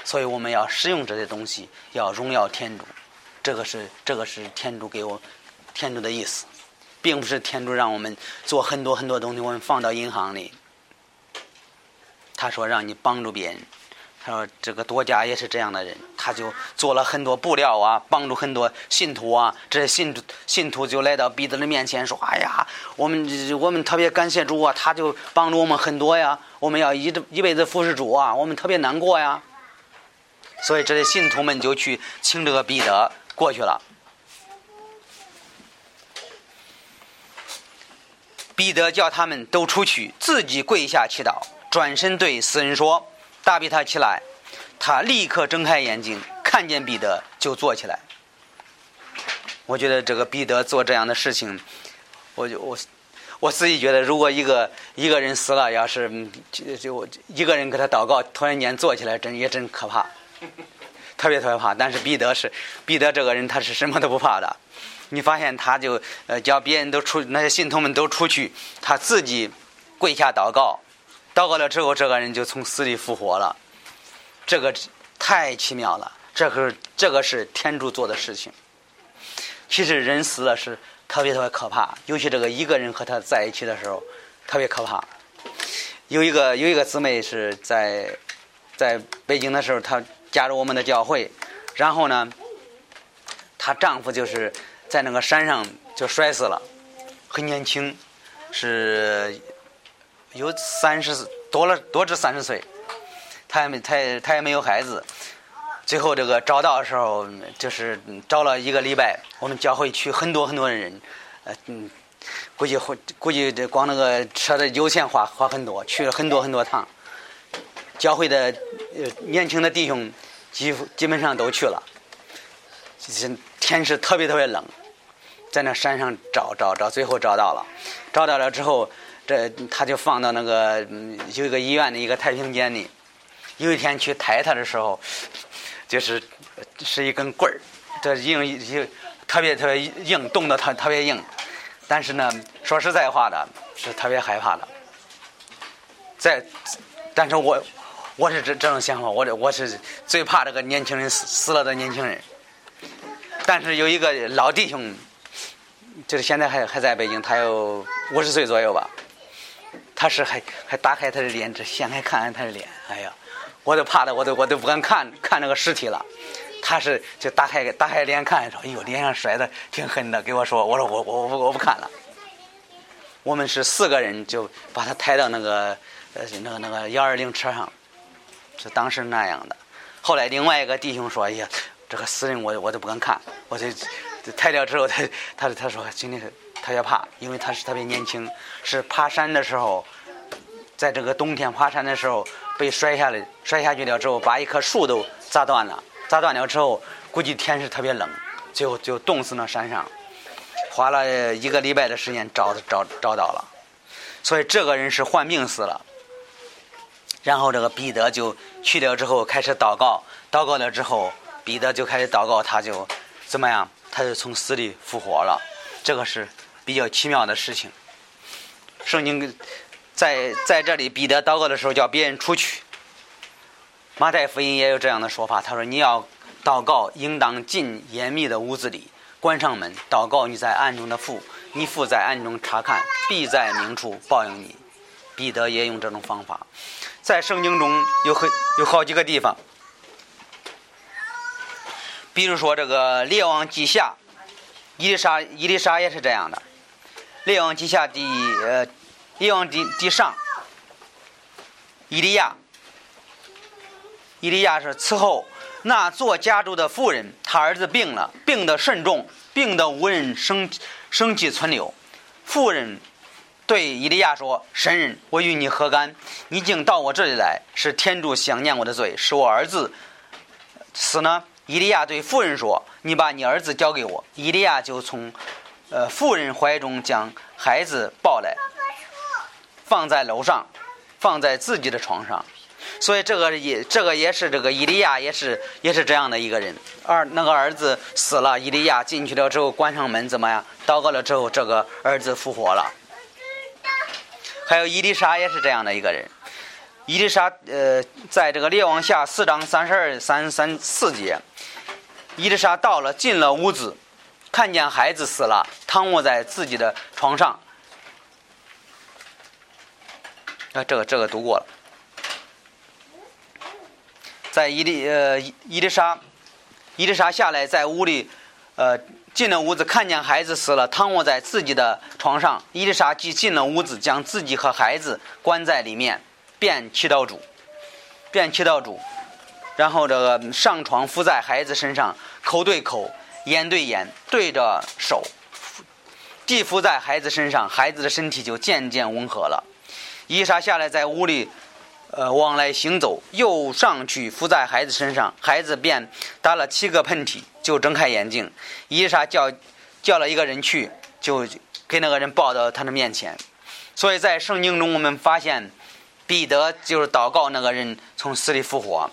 所以我们要使用这些东西，要荣耀天主。这个是这个是天主给我天主的意思，并不是天主让我们做很多很多东西，我们放到银行里。他说：“让你帮助别人。”他说：“这个多加也是这样的人，他就做了很多布料啊，帮助很多信徒啊。这些信徒信徒就来到彼得的面前说：‘哎呀，我们我们特别感谢主啊，他就帮助我们很多呀。我们要一一辈子服侍主啊，我们特别难过呀。’所以这些信徒们就去请这个彼得过去了。彼得叫他们都出去，自己跪下祈祷。”转身对死人说：“大比他起来。”他立刻睁开眼睛，看见彼得就坐起来。我觉得这个彼得做这样的事情，我就我我自己觉得，如果一个一个人死了，要是就就一个人给他祷告，突然间坐起来，真也真可怕，特别特别怕。但是彼得是彼得这个人，他是什么都不怕的。你发现他就呃叫别人都出那些信徒们都出去，他自己跪下祷告。祷告了之后，这个人就从死里复活了，这个太奇妙了。这个这个是天主做的事情。其实人死了是特别特别可怕，尤其这个一个人和他在一起的时候，特别可怕。有一个有一个姊妹是在在北京的时候，她加入我们的教会，然后呢，她丈夫就是在那个山上就摔死了，很年轻，是。有三十多了，多至三十岁，他也没，他也他也没有孩子。最后这个找到的时候，就是找了一个礼拜，我们教会去很多很多的人，呃嗯，估计会估计这光那个车的油钱花花很多，去了很多很多趟。教会的呃年轻的弟兄，几乎基本上都去了。天是特别特别冷，在那山上找找找，最后找到了，找到了之后。这他就放到那个有一个医院的一个太平间里。有一天去抬他的时候，就是是一根棍儿，这硬一特别特别硬，冻得特特别硬。但是呢，说实在话的，是特别害怕的。在，但是我我是这这种想法，我这我是最怕这个年轻人死死了的年轻人。但是有一个老弟兄，就是现在还还在北京，他有五十岁左右吧。他是还还打开他的脸，这掀开看看他的脸，哎呀，我都怕的，我都我都不敢看看那个尸体了。他是就打开打开脸看，说：“哎呦，脸上摔的挺狠的。”给我说：“我说我我我我不看了。”我们是四个人，就把他抬到那个呃那个那个幺二零车上，是当时那样的。后来另外一个弟兄说：“哎呀，这个死人我我都不敢看。”我就抬掉之后，他他他说心里特别怕，因为他是特别年轻，是爬山的时候，在这个冬天爬山的时候被摔下来，摔下去了之后把一棵树都砸断了。砸断了之后，估计天是特别冷，最后就冻死那山上，花了一个礼拜的时间找找找到了，所以这个人是患病死了。然后这个彼得就去了之后开始祷告，祷告了之后，彼得就开始祷告，他就怎么样？他就从死里复活了。这个是比较奇妙的事情。圣经在在这里，彼得祷告的时候叫别人出去。马太福音也有这样的说法，他说：“你要祷告，应当进严密的屋子里，关上门，祷告你在暗中的父，你父在暗中查看，必在明处报应你。”彼得也用这种方法，在圣经中有很有好几个地方，比如说这个《列王记下》，伊丽莎伊丽莎也是这样的，《列王记下》第呃，《列王记记上》，伊利亚。伊利亚是伺候那做家主的妇人，他儿子病了，病得甚重，病得无人生生气存留。妇人对伊利亚说：“神人，我与你何干？你竟到我这里来，是天主想念我的罪，使我儿子死呢？”伊利亚对妇人说：“你把你儿子交给我。”伊利亚就从呃妇人怀中将孩子抱来，放在楼上，放在自己的床上。所以这个也这个也是这个伊利亚也是也是这样的一个人。儿那个儿子死了，伊利亚进去了之后关上门怎么样？祷告了之后，这个儿子复活了。还有伊丽莎也是这样的一个人。伊丽莎呃，在这个列王下四章三十二三三四节，伊丽莎到了进了屋子，看见孩子死了，躺卧在自己的床上。啊，这个这个读过了。在伊丽呃伊丽莎，伊丽莎下来在屋里，呃进了屋子，看见孩子死了，躺卧在自己的床上。伊丽莎即进了屋子，将自己和孩子关在里面，便祈祷主，便祈祷主，然后这个上床伏在孩子身上，口对口，眼对眼，对着手，地伏在孩子身上，孩子的身体就渐渐温和了。伊莎下来在屋里。呃，往来行走，又上去伏在孩子身上，孩子便打了七个喷嚏，就睁开眼睛。伊莎叫叫了一个人去，就给那个人抱到他的面前。所以在圣经中，我们发现彼得就是祷告那个人从死里复活，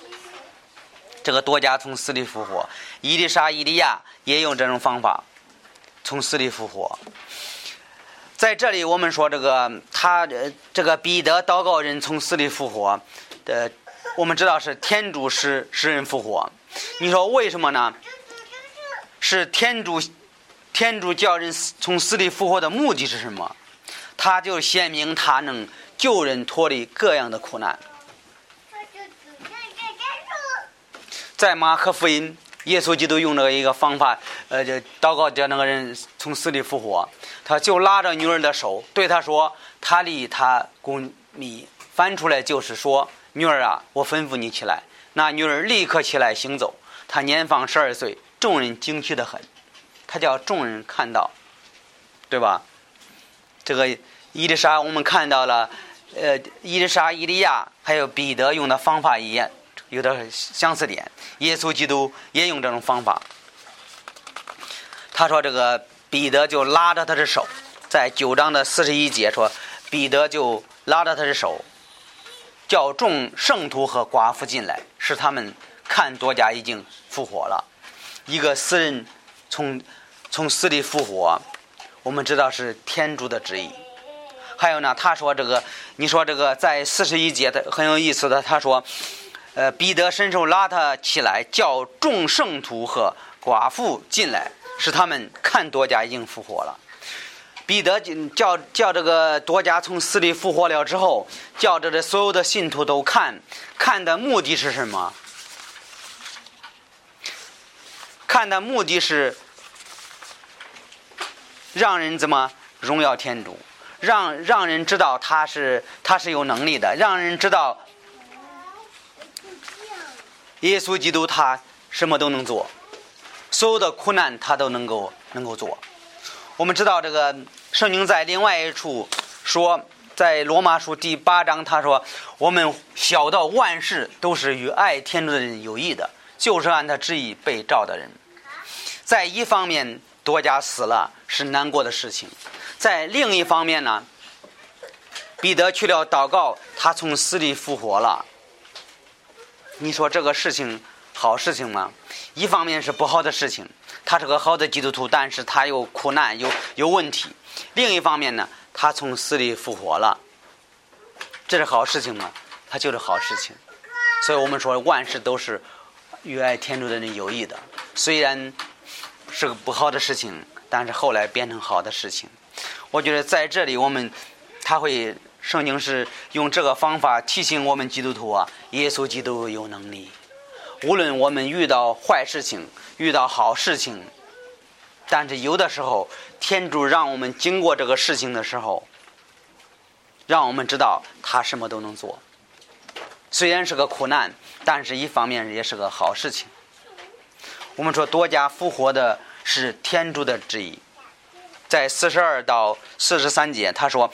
这个多加从死里复活。伊丽莎、伊利亚也用这种方法从死里复活。在这里，我们说这个他这个彼得祷告人从死里复活，的我们知道是天主使使人复活。你说为什么呢？是天主天主叫人从死里复活的目的是什么？他就显明他能救人脱离各样的苦难。在马可福音。耶稣基督用了一个方法，呃，就祷告叫那个人从死里复活。他就拉着女儿的手，对他说：“他离他公密。”翻出来就是说：“女儿啊，我吩咐你起来。”那女儿立刻起来行走。她年方十二岁，众人惊奇的很。他叫众人看到，对吧？这个伊丽莎，我们看到了，呃，伊丽莎、伊利亚还有彼得用的方法一样。有点相似点，耶稣基督也用这种方法。他说：“这个彼得就拉着他的手，在九章的四十一节说，彼得就拉着他的手，叫众圣徒和寡妇进来，使他们看多加已经复活了。一个死人从从死里复活，我们知道是天主的旨意。还有呢，他说这个，你说这个在四十一节的很有意思的，他说，呃，彼得伸手拉他起来，叫众圣徒和寡妇进来，使他们看多加已经复活了。彼得叫叫这个多加从死里复活了之后，叫这的所有的信徒都看，看的目的是什么？看的目的是让人怎么荣耀天主。让让人知道他是他是有能力的，让人知道耶稣基督他什么都能做，所有的苦难他都能够能够做。我们知道这个圣经在另外一处说，在罗马书第八章他说：“我们晓得万事都是与爱天主的人有益的，就是按他旨意被召的人。”在一方面，多加死了是难过的事情。在另一方面呢，彼得去了祷告，他从死里复活了。你说这个事情好事情吗？一方面是不好的事情，他是个好的基督徒，但是他有苦难，有有问题。另一方面呢，他从死里复活了，这是好事情吗？他就是好事情。所以我们说万事都是与爱天主的人有益的，虽然是个不好的事情，但是后来变成好的事情。我觉得在这里，我们他会圣经是用这个方法提醒我们基督徒啊，耶稣基督有能力。无论我们遇到坏事情，遇到好事情，但是有的时候，天主让我们经过这个事情的时候，让我们知道他什么都能做。虽然是个苦难，但是一方面也是个好事情。我们说多加复活的是天主的旨意。在四十二到四十三节，他说：“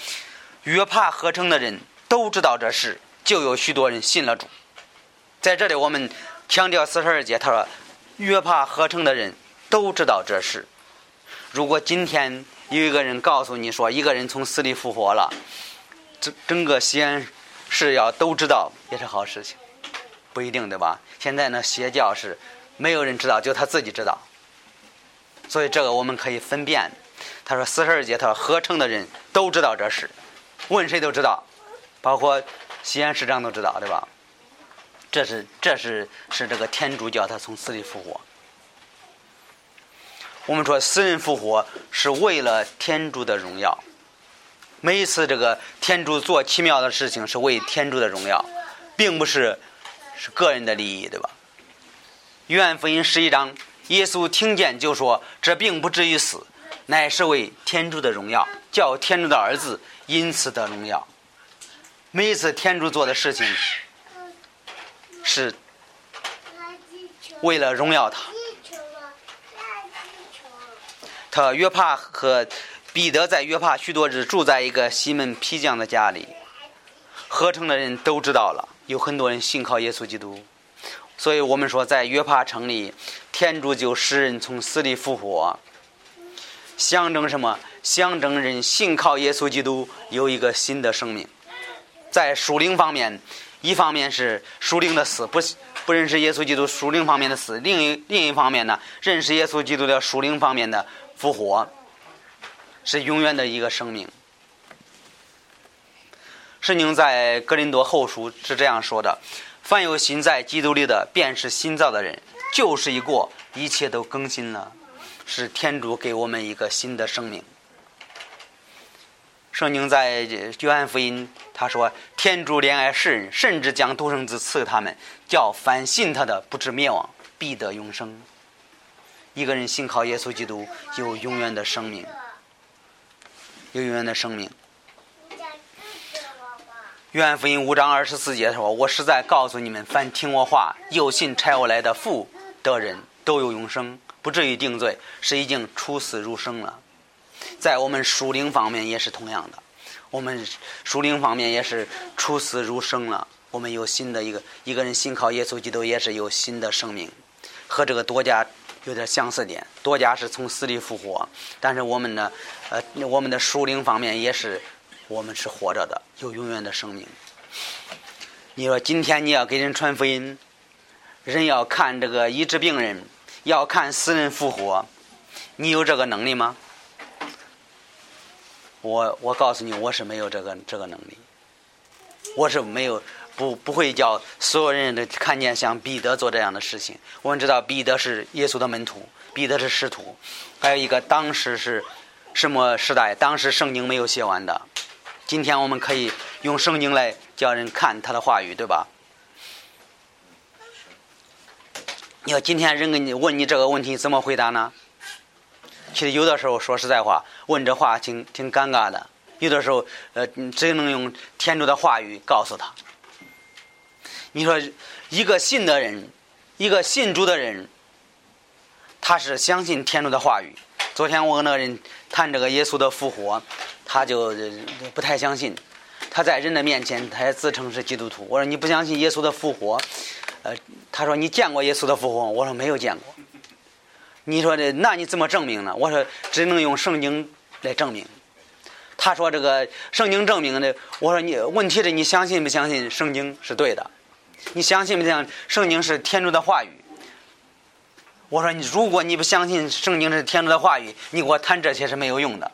约帕合成的人都知道这事，就有许多人信了主。”在这里，我们强调四十二节，他说：“约帕合成的人都知道这事。”如果今天有一个人告诉你说一个人从死里复活了，整整个西安市要都知道，也是好事情，不一定对吧？现在呢，邪教是没有人知道，就他自己知道，所以这个我们可以分辨。他说：“四十二节，他说合成的人都知道这事，问谁都知道，包括西安市长都知道，对吧？这是这是是这个天主教他从死里复活。我们说死人复活是为了天主的荣耀。每一次这个天主做奇妙的事情是为天主的荣耀，并不是是个人的利益，对吧？约翰福音十一章，耶稣听见就说：这并不至于死。”乃是为天主的荣耀，叫天主的儿子因此得荣耀。每一次天主做的事情，是为了荣耀他。他约帕和彼得在约帕许多日住在一个西门皮匠的家里，合成的人都知道了，有很多人信靠耶稣基督。所以我们说，在约帕城里，天主就使人从死里复活。象征什么？象征人信靠耶稣基督有一个新的生命。在属灵方面，一方面是属灵的死，不不认识耶稣基督属灵方面的死；另一另一方面呢，认识耶稣基督的属灵方面的复活，是永远的一个生命。圣经在格林多后书是这样说的：“凡有心在基督里的，便是新造的人，旧事已过，一切都更新了。”是天主给我们一个新的生命。圣经在约翰福音他说：“天主怜爱世人，甚至将独生子赐给他们，叫凡信他的不至灭亡，必得永生。”一个人信靠耶稣基督，有永远的生命，有永远的生命。约翰福音五章二十四节说：“我实在告诉你们，凡听我话、又信差我来的父的人，都有永生。”不至于定罪，是已经出死入生了。在我们属灵方面也是同样的，我们属灵方面也是出死入生了。我们有新的一个一个人信靠耶稣基督，也是有新的生命，和这个多加有点相似点。多加是从死里复活，但是我们呢，呃，我们的属灵方面也是，我们是活着的，有永远的生命。你说今天你要给人传福音，人要看这个医治病人。要看死人复活，你有这个能力吗？我我告诉你，我是没有这个这个能力，我是没有不不会叫所有人都看见像彼得做这样的事情。我们知道彼得是耶稣的门徒，彼得是使徒，还有一个当时是什么时代？当时圣经没有写完的。今天我们可以用圣经来叫人看他的话语，对吧？你要今天人给你问你这个问题，怎么回答呢？其实有的时候说实在话，问这话挺挺尴尬的。有的时候，呃，只能用天主的话语告诉他。你说一个信的人，一个信主的人，他是相信天主的话语。昨天我跟那个人谈这个耶稣的复活，他就不太相信。他在人的面前，他也自称是基督徒。我说你不相信耶稣的复活？呃，他说你见过耶稣的复活？我说没有见过。你说的，那你怎么证明呢？我说只能用圣经来证明。他说这个圣经证明的，我说你问题是你相信不相信圣经是对的？你相信不相信圣经是天主的话语？我说你如果你不相信圣经是天主的话语，你给我谈这些是没有用的。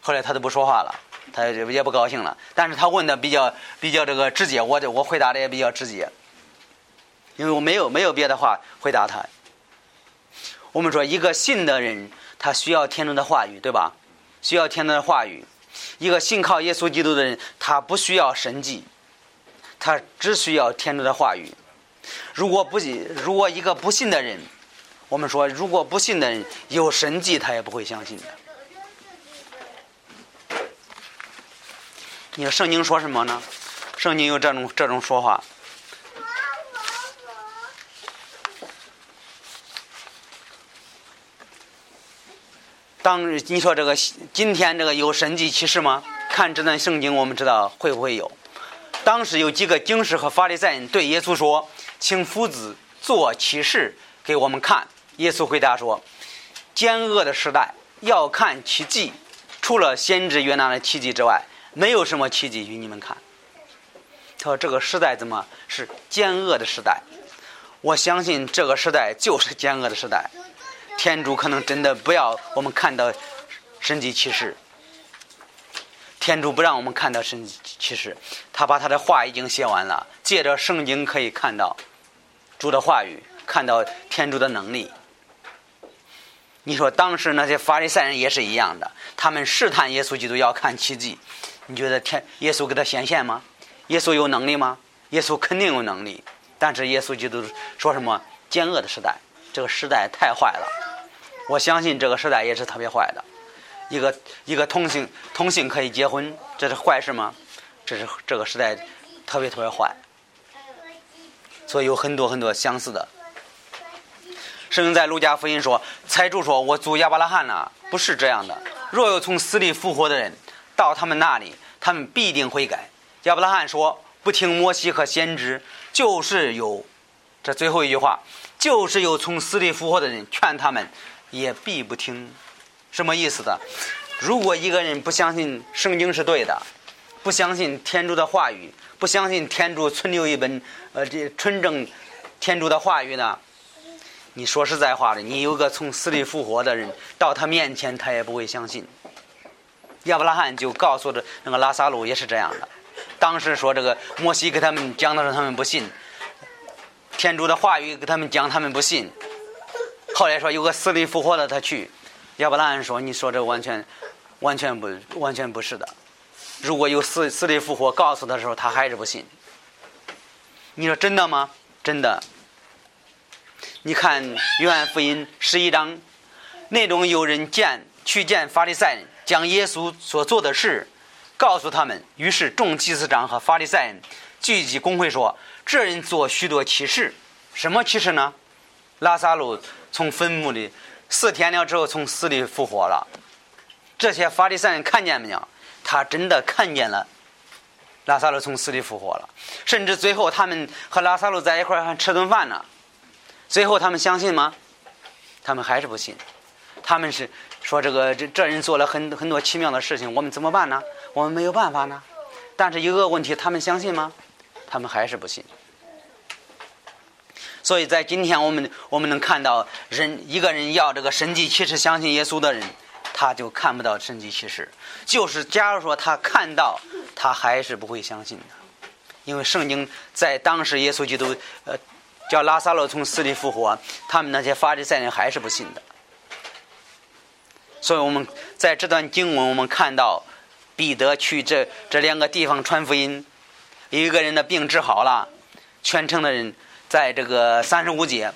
后来他都不说话了，他也不高兴了。但是他问的比较比较这个直接，我我回答的也比较直接。因为我没有没有别的话回答他。我们说一个信的人，他需要天主的话语，对吧？需要天主的话语。一个信靠耶稣基督的人，他不需要神迹，他只需要天主的话语。如果不，如果一个不信的人，我们说如果不信的人有神迹，他也不会相信的。你说圣经说什么呢？圣经有这种这种说法。当你说这个今天这个有神迹启示吗？看这段圣经，我们知道会不会有？当时有几个经师和法利赛人对耶稣说：“请夫子做启示给我们看。”耶稣回答说：“奸恶的时代要看奇迹，除了先知约拿的奇迹之外，没有什么奇迹与你们看。”他说：“这个时代怎么是奸恶的时代？我相信这个时代就是奸恶的时代。”天主可能真的不要我们看到神迹启示，天主不让我们看到神迹启示，他把他的话已经写完了，借着圣经可以看到主的话语，看到天主的能力。你说当时那些法利赛人也是一样的，他们试探耶稣基督要看奇迹，你觉得天耶稣给他显现吗？耶稣有能力吗？耶稣肯定有能力，但是耶稣基督说什么？奸恶的时代，这个时代太坏了。我相信这个时代也是特别坏的，一个一个同性同性可以结婚，这是坏事吗？这是这个时代特别特别坏，所以有很多很多相似的。圣经在路加福音说：“财主说，我祖亚伯拉罕呢，不是这样的。若有从死里复活的人到他们那里，他们必定悔改。”亚伯拉罕说：“不听摩西和先知，就是有这最后一句话，就是有从死里复活的人劝他们。”也必不听，什么意思的？如果一个人不相信圣经是对的，不相信天主的话语，不相信天主存留一本呃这纯正天主的话语呢？你说实在话的，你有个从死里复活的人到他面前，他也不会相信。亚伯拉罕就告诉的那个拉萨路也是这样的。当时说这个摩西给他们讲的时候，他们不信；天主的话语给他们讲，他们不信。后来说有个死里复活的他去，亚伯拉罕说：“你说这完全，完全不完全不是的。如果有死死里复活，告诉他的时候，他还是不信。你说真的吗？真的。你看约翰福音十一章，那种有人见去见法利赛人，将耶稣所做的事告诉他们。于是众祭司长和法利赛人聚集公会说：这人做许多启示，什么启示呢？拉萨路。”从坟墓里四天了之后，从死里复活了。这些法利赛人看见没有？他真的看见了拉萨路从死里复活了。甚至最后，他们和拉萨路在一块还吃顿饭呢。最后，他们相信吗？他们还是不信。他们是说：“这个这这人做了很很多奇妙的事情，我们怎么办呢？我们没有办法呢。”但是有个问题，他们相信吗？他们还是不信。所以在今天我们我们能看到人一个人要这个神迹启示相信耶稣的人，他就看不到神迹启示。就是假如说他看到，他还是不会相信的，因为圣经在当时耶稣基督呃叫拉萨路从死里复活，他们那些法利赛人还是不信的。所以我们在这段经文我们看到彼得去这这两个地方传福音，一个人的病治好了，全城的人。在这个三十五节，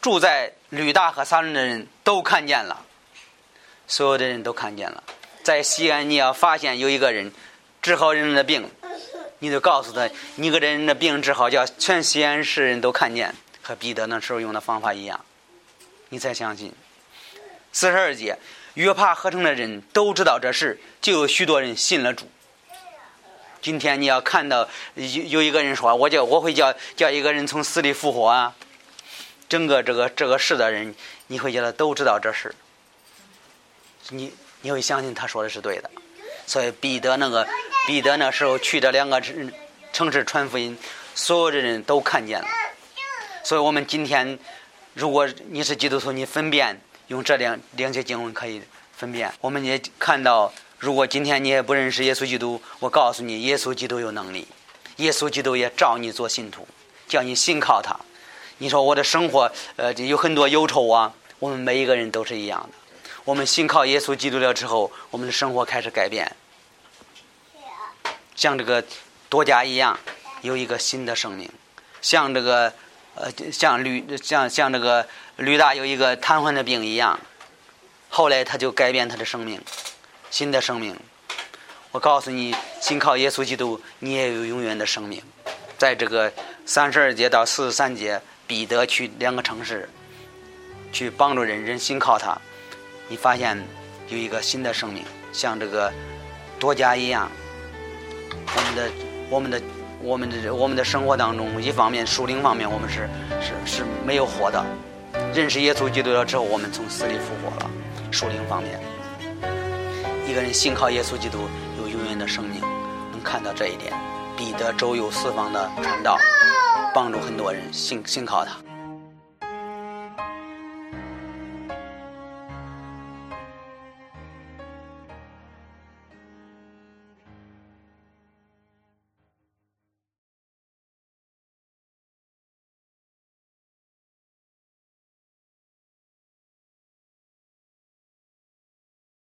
住在吕大和撒伦的人都看见了，所有的人都看见了。在西安，你要发现有一个人治好人的病，你就告诉他，你个人的病治好，叫全西安市人都看见，和彼得那时候用的方法一样，你才相信。四十二节，约帕合成的人都知道这事，就有许多人信了主。今天你要看到有有一个人说，我叫我会叫叫一个人从死里复活啊！整个这个这个市的人，你会觉得都知道这事，你你会相信他说的是对的。所以彼得那个彼得那时候去这两个城城市传福音，所有的人都看见了。所以我们今天，如果你是基督徒，你分辨用这两两节经文可以分辨。我们也看到。如果今天你也不认识耶稣基督，我告诉你，耶稣基督有能力，耶稣基督也召你做信徒，叫你信靠他。你说我的生活，呃，有很多忧愁啊。我们每一个人都是一样的。我们信靠耶稣基督了之后，我们的生活开始改变，像这个多加一样，有一个新的生命；像这个，呃，像吕，像像这个吕大有一个瘫痪的病一样，后来他就改变他的生命。新的生命，我告诉你，信靠耶稣基督，你也有永远的生命。在这个三十二节到四十三节，彼得去两个城市，去帮助人，人信靠他，你发现有一个新的生命，像这个多加一样。我们的、我们的、我们的、我们的生活当中，一方面属灵方面，我们是是是没有活的。认识耶稣基督了之后，我们从死里复活了。属灵方面。一个人信靠耶稣基督有永远的生命，能看到这一点。彼得周游四方的传道，帮助很多人信信靠他。